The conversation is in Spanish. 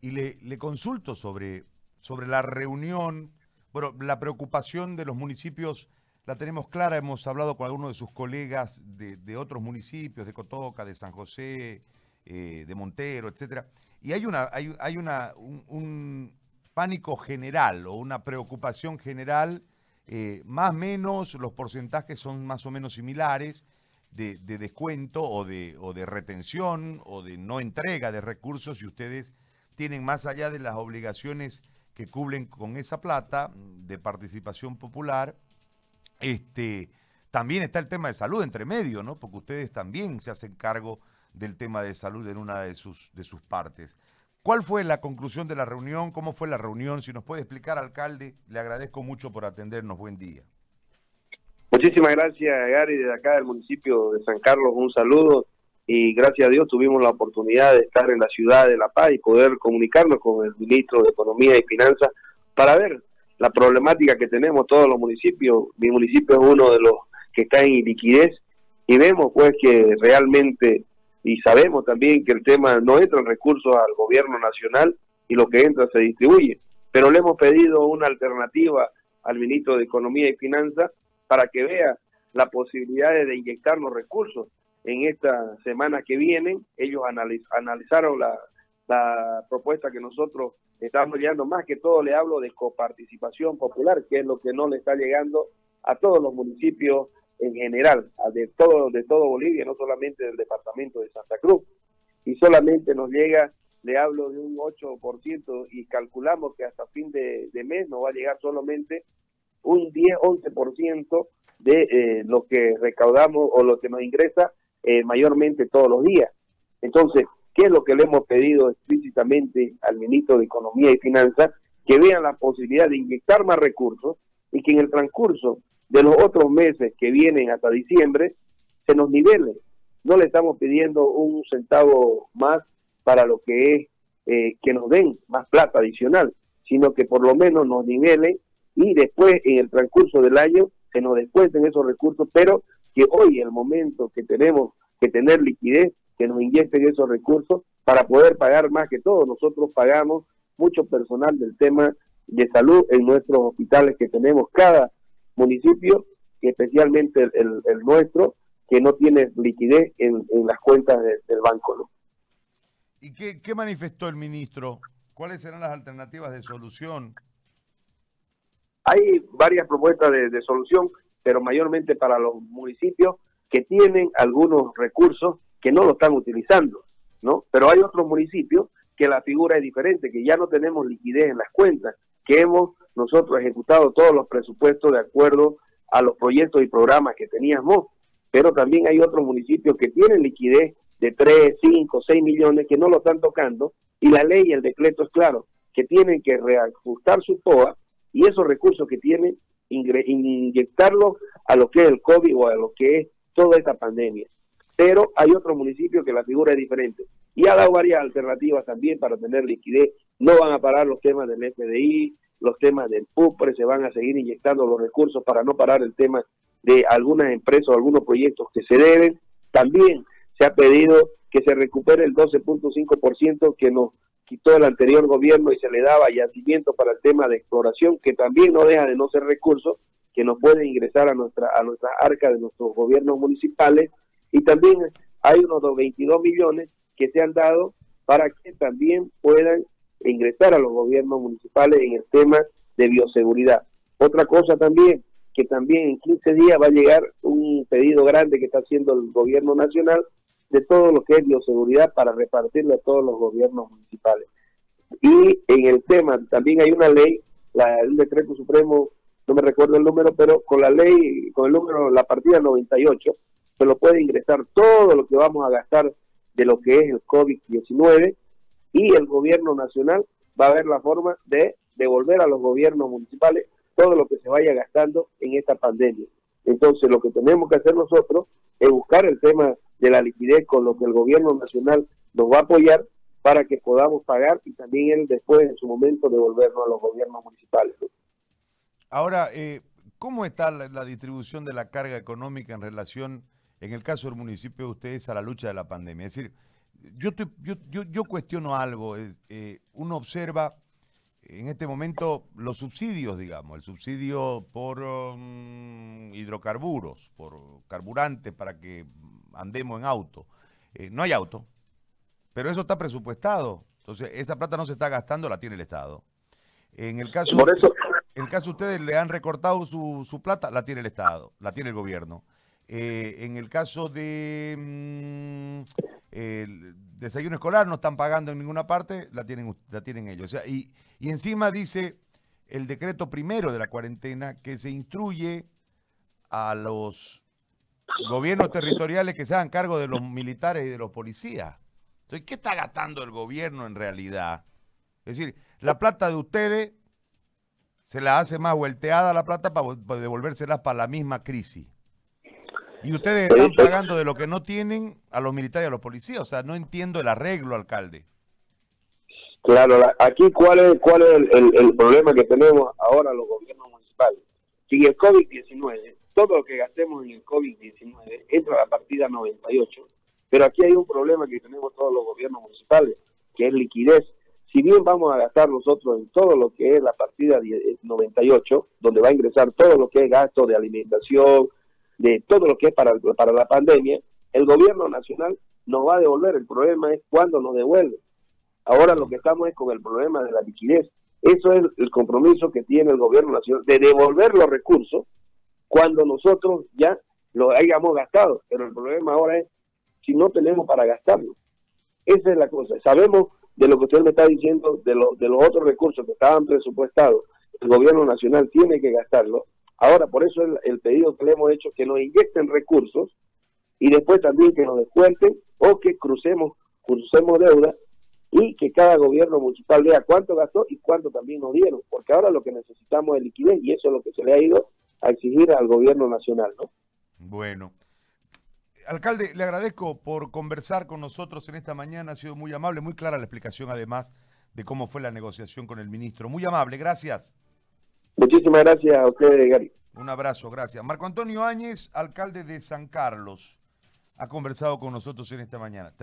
y le, consulto sobre, sobre la reunión, bueno, la preocupación de los municipios la tenemos clara, hemos hablado con algunos de sus colegas de, otros municipios, de Cotoca, de San José, eh, de Montero, etcétera, y hay una, hay, hay una, un, pánico general o una preocupación general, eh, más o menos los porcentajes son más o menos similares, de, de descuento o de, o de retención o de no entrega de recursos y ustedes tienen más allá de las obligaciones que cubren con esa plata de participación popular, este, también está el tema de salud entre medio, ¿no? Porque ustedes también se hacen cargo del tema de salud en una de sus, de sus partes. ¿Cuál fue la conclusión de la reunión? ¿Cómo fue la reunión? Si nos puede explicar, alcalde, le agradezco mucho por atendernos. Buen día. Muchísimas gracias, Gary, desde acá del municipio de San Carlos, un saludo y gracias a Dios tuvimos la oportunidad de estar en la ciudad de La Paz y poder comunicarnos con el ministro de Economía y Finanzas para ver la problemática que tenemos todos los municipios. Mi municipio es uno de los que está en liquidez y vemos pues que realmente y sabemos también que el tema no entra en recursos al gobierno nacional y lo que entra se distribuye. Pero le hemos pedido una alternativa al ministro de Economía y Finanzas para que vea la posibilidad de inyectarnos recursos. En esta semana que vienen, ellos analiz analizaron la, propuesta que nosotros estamos llegando, más que todo le hablo de coparticipación popular, que es lo que no le está llegando a todos los municipios en general, de todo, de todo Bolivia, no solamente del departamento de Santa Cruz. Y solamente nos llega, le hablo de un 8% y calculamos que hasta fin de, mes nos va a llegar solamente un 10, 11% de eh, lo que recaudamos o lo que nos ingresa eh, mayormente todos los días. Entonces, ¿qué es lo que le hemos pedido explícitamente al ministro de Economía y Finanzas? Que vean la posibilidad de inyectar más recursos y que en el transcurso de los otros meses que vienen hasta diciembre se nos nivele. No le estamos pidiendo un centavo más para lo que es eh, que nos den más plata adicional, sino que por lo menos nos nivelen y después en el transcurso del año se nos descuenten esos recursos, pero que hoy el momento que tenemos que tener liquidez, que nos inyecten esos recursos para poder pagar más que todo. Nosotros pagamos mucho personal del tema de salud en nuestros hospitales que tenemos cada municipio, especialmente el, el, nuestro, que no tiene liquidez en, en las cuentas del banco. ¿no? ¿Y qué, qué manifestó el ministro? ¿Cuáles serán las alternativas de solución? Hay varias propuestas de, de, solución, pero mayormente para los municipios que tienen algunos recursos que no lo están utilizando, ¿no? Pero hay otros municipios que la figura es diferente, que ya no tenemos liquidez en las cuentas, que hemos nosotros ejecutado todos los presupuestos de acuerdo a los proyectos y programas que teníamos, pero también hay otros municipios que tienen liquidez de 3, 5, 6 millones que no lo están tocando y la ley y el decreto es claro, que tienen que reajustar su TOA y esos recursos que tienen inyectarlos a lo que es el COVID o a lo que es toda esta pandemia. Pero hay otros municipios que la figura es diferente y ha dado varias alternativas también para tener liquidez. No van a parar los temas del FDI, los temas del PUPRE, se van a seguir inyectando los recursos para no parar el tema de algunas empresas o algunos proyectos que se deben. También se ha pedido que se recupere el 12.5% que nos quitó el anterior gobierno y se le daba yacimiento para el tema de exploración, que también no deja de no ser recursos que nos pueden ingresar a nuestra a nuestra arca de nuestros gobiernos municipales y también hay unos 22 millones que se han dado para que también puedan ingresar a los gobiernos municipales en el tema de bioseguridad. Otra cosa también, que también en 15 días va a llegar un pedido grande que está haciendo el gobierno nacional de todo lo que es bioseguridad para repartirlo a todos los gobiernos municipales. Y en el tema, también hay una ley, la, el decreto supremo, no me recuerdo el número, pero con la ley, con el número, la partida 98, se lo puede ingresar todo lo que vamos a gastar de lo que es el COVID-19 y el gobierno nacional va a ver la forma de devolver a los gobiernos municipales todo lo que se vaya gastando en esta pandemia. Entonces, lo que tenemos que hacer nosotros es buscar el tema de la liquidez con lo que el gobierno nacional nos va a apoyar para que podamos pagar y también él después, en su momento, devolvernos a los gobiernos municipales. Ahora, eh, ¿cómo está la, distribución de la carga económica en relación, en el caso del municipio de ustedes, a la lucha de la pandemia? Es decir, yo, yo, yo, yo, cuestiono algo. Eh, uno observa en este momento los subsidios, digamos, el subsidio por um, hidrocarburos, por carburantes para que andemos en auto. Eh, no hay auto, pero eso está presupuestado. Entonces, esa plata no se está gastando, la tiene el Estado. En el caso, por eso, en el caso ustedes le han recortado su, su plata, la tiene el Estado, la tiene el gobierno. Eh, en el caso de mm, el desayuno escolar no están pagando en ninguna parte, la tienen, la tienen ellos. O sea, y, y encima dice el decreto primero de la cuarentena que se instruye a los gobiernos territoriales que se hagan cargo de los militares y de los policías. Entonces, ¿qué está gastando el gobierno en realidad? Es decir, la plata de ustedes se la hace más vuelteada la plata para, para devolvérselas para la misma crisis. Y ustedes están pagando de lo que no tienen a los militares y a los policías. O sea, no entiendo el arreglo, alcalde. Claro, aquí cuál es, cuál es el, el, problema que tenemos ahora los gobiernos municipales. Si el COVID-19, todo lo que gastemos en el COVID-19 entra a la partida 98, pero aquí hay un problema que tenemos todos los gobiernos municipales, que es liquidez. Si bien vamos a gastar nosotros en todo lo que es la partida 98, donde va a ingresar todo lo que es gasto de alimentación, de todo lo que es para, para la pandemia, el gobierno nacional nos va a devolver. El problema es cuándo nos devuelve. Ahora lo que estamos es con el problema de la liquidez. Eso es el compromiso que tiene el gobierno nacional de devolver los recursos cuando nosotros ya los hayamos gastado. Pero el problema ahora es si no tenemos para gastarlo. Esa es la cosa. Sabemos de lo que usted me está diciendo, de, de los otros recursos que estaban presupuestados, el gobierno nacional tiene que gastarlo. Ahora, por eso el, el pedido que le hemos hecho, que nos inyecten recursos y después también que nos descuenten o que crucemos, crucemos deuda y que cada gobierno municipal vea cuánto gastó y cuánto también nos dieron, porque ahora lo que necesitamos es liquidez y eso es lo que se le ha ido a exigir al gobierno nacional, ¿no? Bueno. Alcalde, le agradezco por conversar con nosotros en esta mañana, ha sido muy amable, muy clara la explicación además de cómo fue la negociación con el ministro. Muy amable, gracias. Muchísimas gracias a usted, Gary. Un abrazo, gracias. Marco Antonio Áñez, alcalde de San Carlos, ha conversado con nosotros en esta mañana.